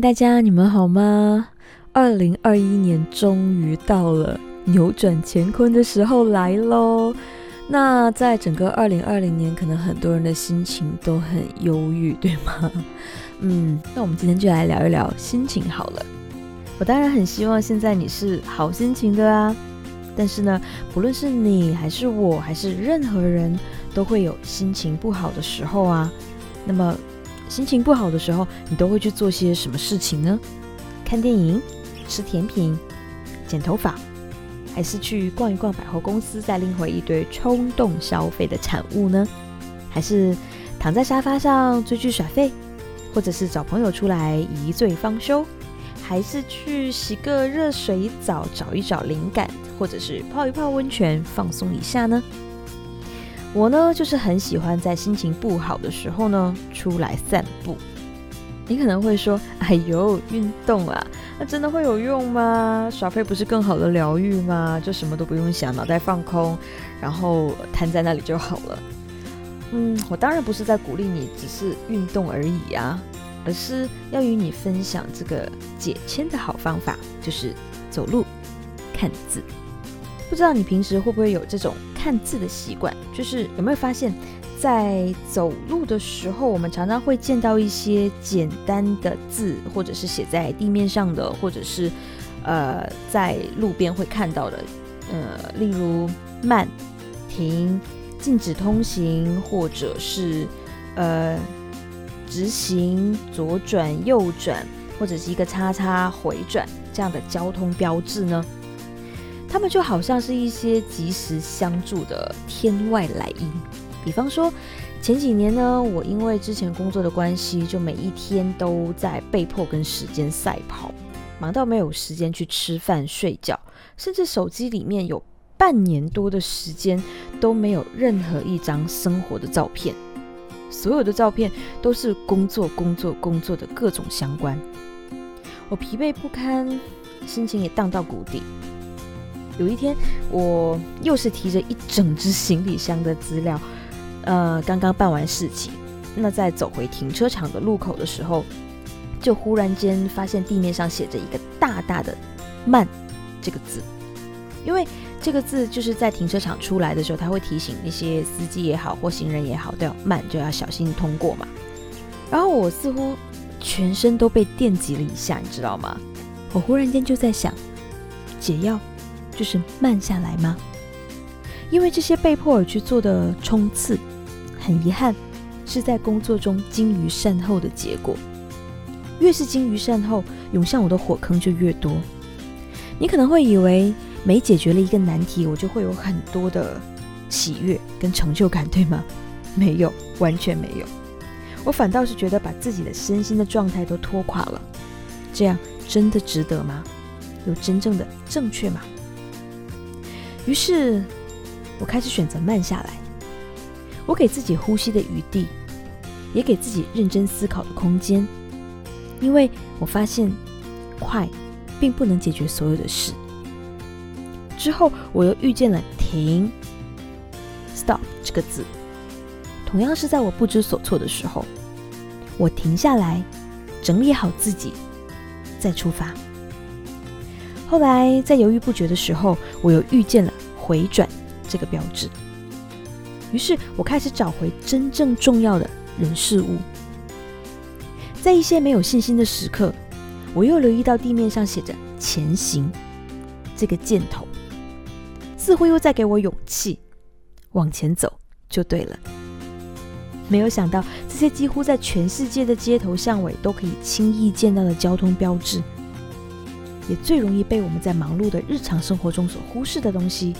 大家，你们好吗？二零二一年终于到了扭转乾坤的时候来喽。那在整个二零二零年，可能很多人的心情都很忧郁，对吗？嗯，那我们今天就来聊一聊心情好了。我当然很希望现在你是好心情的啊。但是呢，不论是你还是我还是任何人，都会有心情不好的时候啊。那么心情不好的时候，你都会去做些什么事情呢？看电影、吃甜品、剪头发，还是去逛一逛百货公司，再拎回一堆冲动消费的产物呢？还是躺在沙发上追剧耍废，或者是找朋友出来一醉方休？还是去洗个热水澡，找一找灵感，或者是泡一泡温泉，放松一下呢？我呢，就是很喜欢在心情不好的时候呢，出来散步。你可能会说：“哎呦，运动啊，那真的会有用吗？耍废不是更好的疗愈吗？就什么都不用想，脑袋放空，然后瘫在那里就好了。”嗯，我当然不是在鼓励你只是运动而已啊。而是要与你分享这个解签的好方法，就是走路看字。不知道你平时会不会有这种看字的习惯？就是有没有发现，在走路的时候，我们常常会见到一些简单的字，或者是写在地面上的，或者是呃在路边会看到的，呃，例如慢、停、禁止通行，或者是呃。直行、左转、右转，或者是一个叉叉回转这样的交通标志呢？他们就好像是一些及时相助的天外来音。比方说，前几年呢，我因为之前工作的关系，就每一天都在被迫跟时间赛跑，忙到没有时间去吃饭、睡觉，甚至手机里面有半年多的时间都没有任何一张生活的照片。所有的照片都是工作、工作、工作的各种相关。我疲惫不堪，心情也荡到谷底。有一天，我又是提着一整只行李箱的资料，呃，刚刚办完事情。那在走回停车场的路口的时候，就忽然间发现地面上写着一个大大的“慢”这个字，因为。这个字就是在停车场出来的时候，他会提醒那些司机也好或行人也好都要慢，就要小心通过嘛。然后我似乎全身都被电击了一下，你知道吗？我忽然间就在想，解药就是慢下来吗？因为这些被迫而去做的冲刺，很遗憾是在工作中精于善后的结果。越是精于善后，涌向我的火坑就越多。你可能会以为。每解决了一个难题，我就会有很多的喜悦跟成就感，对吗？没有，完全没有。我反倒是觉得把自己的身心的状态都拖垮了，这样真的值得吗？有真正的正确吗？于是，我开始选择慢下来，我给自己呼吸的余地，也给自己认真思考的空间，因为我发现，快并不能解决所有的事。之后，我又遇见了“停 ”（stop） 这个字，同样是在我不知所措的时候，我停下来，整理好自己，再出发。后来，在犹豫不决的时候，我又遇见了“回转”这个标志，于是我开始找回真正重要的人事物。在一些没有信心的时刻，我又留意到地面上写着“前行”这个箭头。似乎又在给我勇气，往前走就对了。没有想到，这些几乎在全世界的街头巷尾都可以轻易见到的交通标志，也最容易被我们在忙碌的日常生活中所忽视的东西，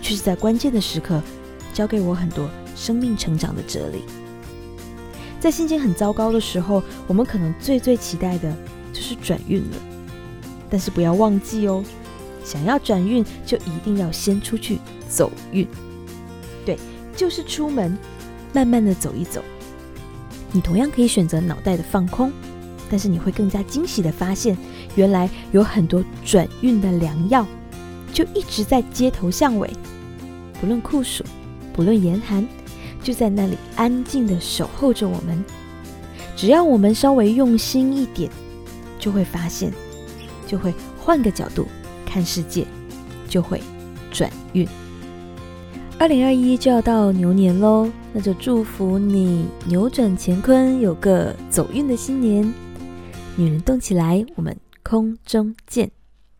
却是在关键的时刻教给我很多生命成长的哲理。在心情很糟糕的时候，我们可能最最期待的就是转运了，但是不要忘记哦。想要转运，就一定要先出去走运。对，就是出门，慢慢的走一走。你同样可以选择脑袋的放空，但是你会更加惊喜的发现原来有很多转运的良药就一直在街头巷尾。不论酷暑不论严寒就在那里安静的守候着我们。只要我们稍微用心一点就会发现就会换个角度看世界就会转运。二零二一就要到牛年喽那就祝福你扭转乾坤有个走运的新年。女人动起来我们空中见。